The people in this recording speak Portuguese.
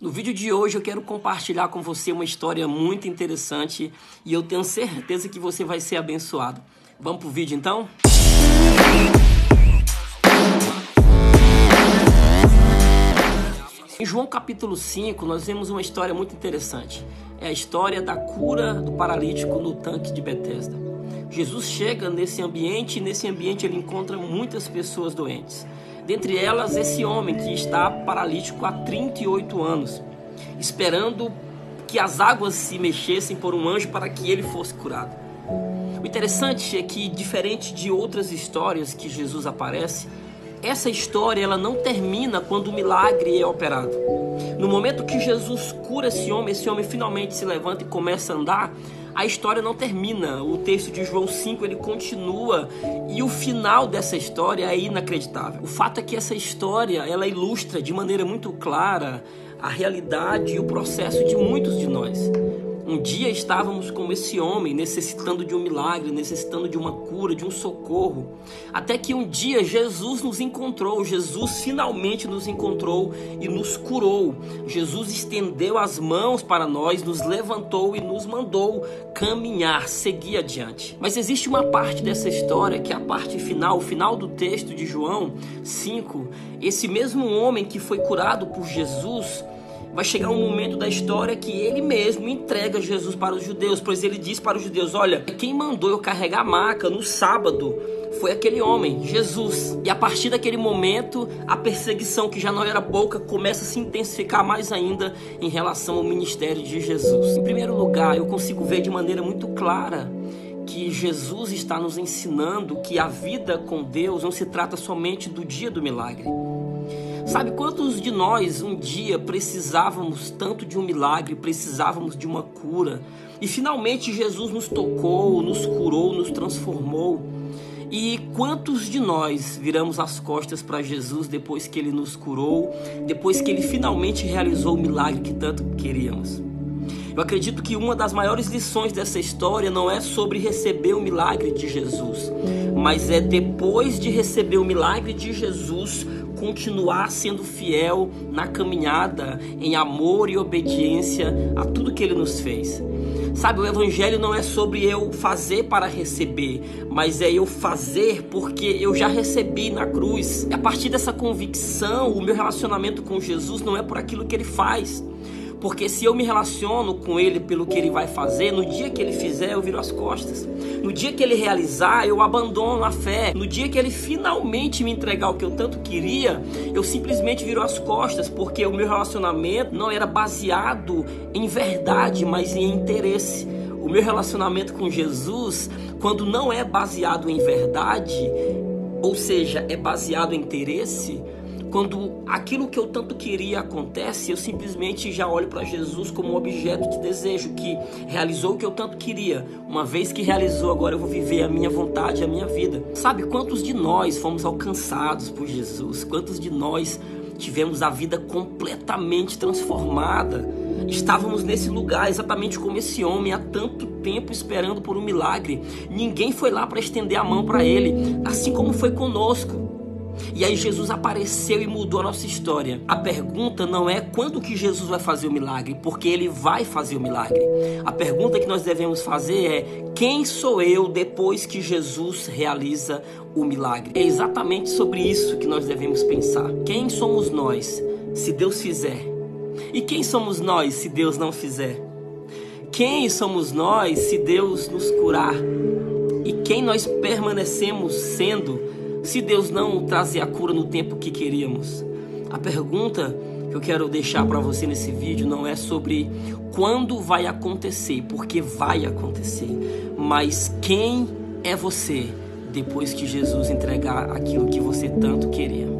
No vídeo de hoje eu quero compartilhar com você uma história muito interessante e eu tenho certeza que você vai ser abençoado. Vamos pro vídeo então? Em João capítulo 5, nós vemos uma história muito interessante. É a história da cura do paralítico no tanque de Betesda. Jesus chega nesse ambiente e nesse ambiente ele encontra muitas pessoas doentes. Dentre elas, esse homem que está paralítico há 38 anos, esperando que as águas se mexessem por um anjo para que ele fosse curado. O interessante é que, diferente de outras histórias que Jesus aparece, essa história ela não termina quando o milagre é operado. No momento que Jesus cura esse homem, esse homem finalmente se levanta e começa a andar, a história não termina. O texto de João 5 ele continua e o final dessa história é inacreditável. O fato é que essa história ela ilustra de maneira muito clara a realidade e o processo de muitos de nós. Um dia estávamos como esse homem, necessitando de um milagre, necessitando de uma cura, de um socorro. Até que um dia Jesus nos encontrou, Jesus finalmente nos encontrou e nos curou. Jesus estendeu as mãos para nós, nos levantou e nos mandou caminhar, seguir adiante. Mas existe uma parte dessa história que é a parte final, o final do texto de João 5. Esse mesmo homem que foi curado por Jesus vai chegar um momento da história que ele mesmo entrega Jesus para os judeus, pois ele diz para os judeus: Olha, quem mandou eu carregar a maca no sábado foi aquele homem, Jesus. E a partir daquele momento, a perseguição, que já não era pouca, começa a se intensificar mais ainda em relação ao ministério de Jesus. Em primeiro lugar, eu consigo ver de maneira muito clara que Jesus está nos ensinando que a vida com Deus não se trata somente do dia do milagre. Sabe quantos de nós um dia precisávamos tanto de um milagre, precisávamos de uma cura, e finalmente Jesus nos tocou, nos curou, nos transformou? E quantos de nós viramos as costas para Jesus depois que ele nos curou, depois que ele finalmente realizou o milagre que tanto queríamos? Eu acredito que uma das maiores lições dessa história não é sobre receber o milagre de Jesus, mas é depois de receber o milagre de Jesus, continuar sendo fiel na caminhada em amor e obediência a tudo que ele nos fez. Sabe, o evangelho não é sobre eu fazer para receber, mas é eu fazer porque eu já recebi na cruz. A partir dessa convicção, o meu relacionamento com Jesus não é por aquilo que ele faz, porque se eu me relaciono com ele pelo que ele vai fazer, no dia que ele fizer, eu viro as costas. No dia que ele realizar, eu abandono a fé. No dia que ele finalmente me entregar o que eu tanto queria, eu simplesmente viro as costas, porque o meu relacionamento não era baseado em verdade, mas em interesse. O meu relacionamento com Jesus, quando não é baseado em verdade, ou seja, é baseado em interesse, quando aquilo que eu tanto queria acontece, eu simplesmente já olho para Jesus como um objeto de desejo que realizou o que eu tanto queria. Uma vez que realizou, agora eu vou viver a minha vontade, a minha vida. Sabe quantos de nós fomos alcançados por Jesus? Quantos de nós tivemos a vida completamente transformada? Estávamos nesse lugar exatamente como esse homem há tanto tempo esperando por um milagre. Ninguém foi lá para estender a mão para ele, assim como foi conosco. E aí Jesus apareceu e mudou a nossa história. A pergunta não é quando que Jesus vai fazer o milagre, porque ele vai fazer o milagre. A pergunta que nós devemos fazer é: quem sou eu depois que Jesus realiza o milagre? É exatamente sobre isso que nós devemos pensar. Quem somos nós se Deus fizer? E quem somos nós se Deus não fizer? Quem somos nós se Deus nos curar? E quem nós permanecemos sendo se Deus não trazer a cura no tempo que queríamos? A pergunta que eu quero deixar para você nesse vídeo não é sobre quando vai acontecer, porque vai acontecer, mas quem é você depois que Jesus entregar aquilo que você tanto queria.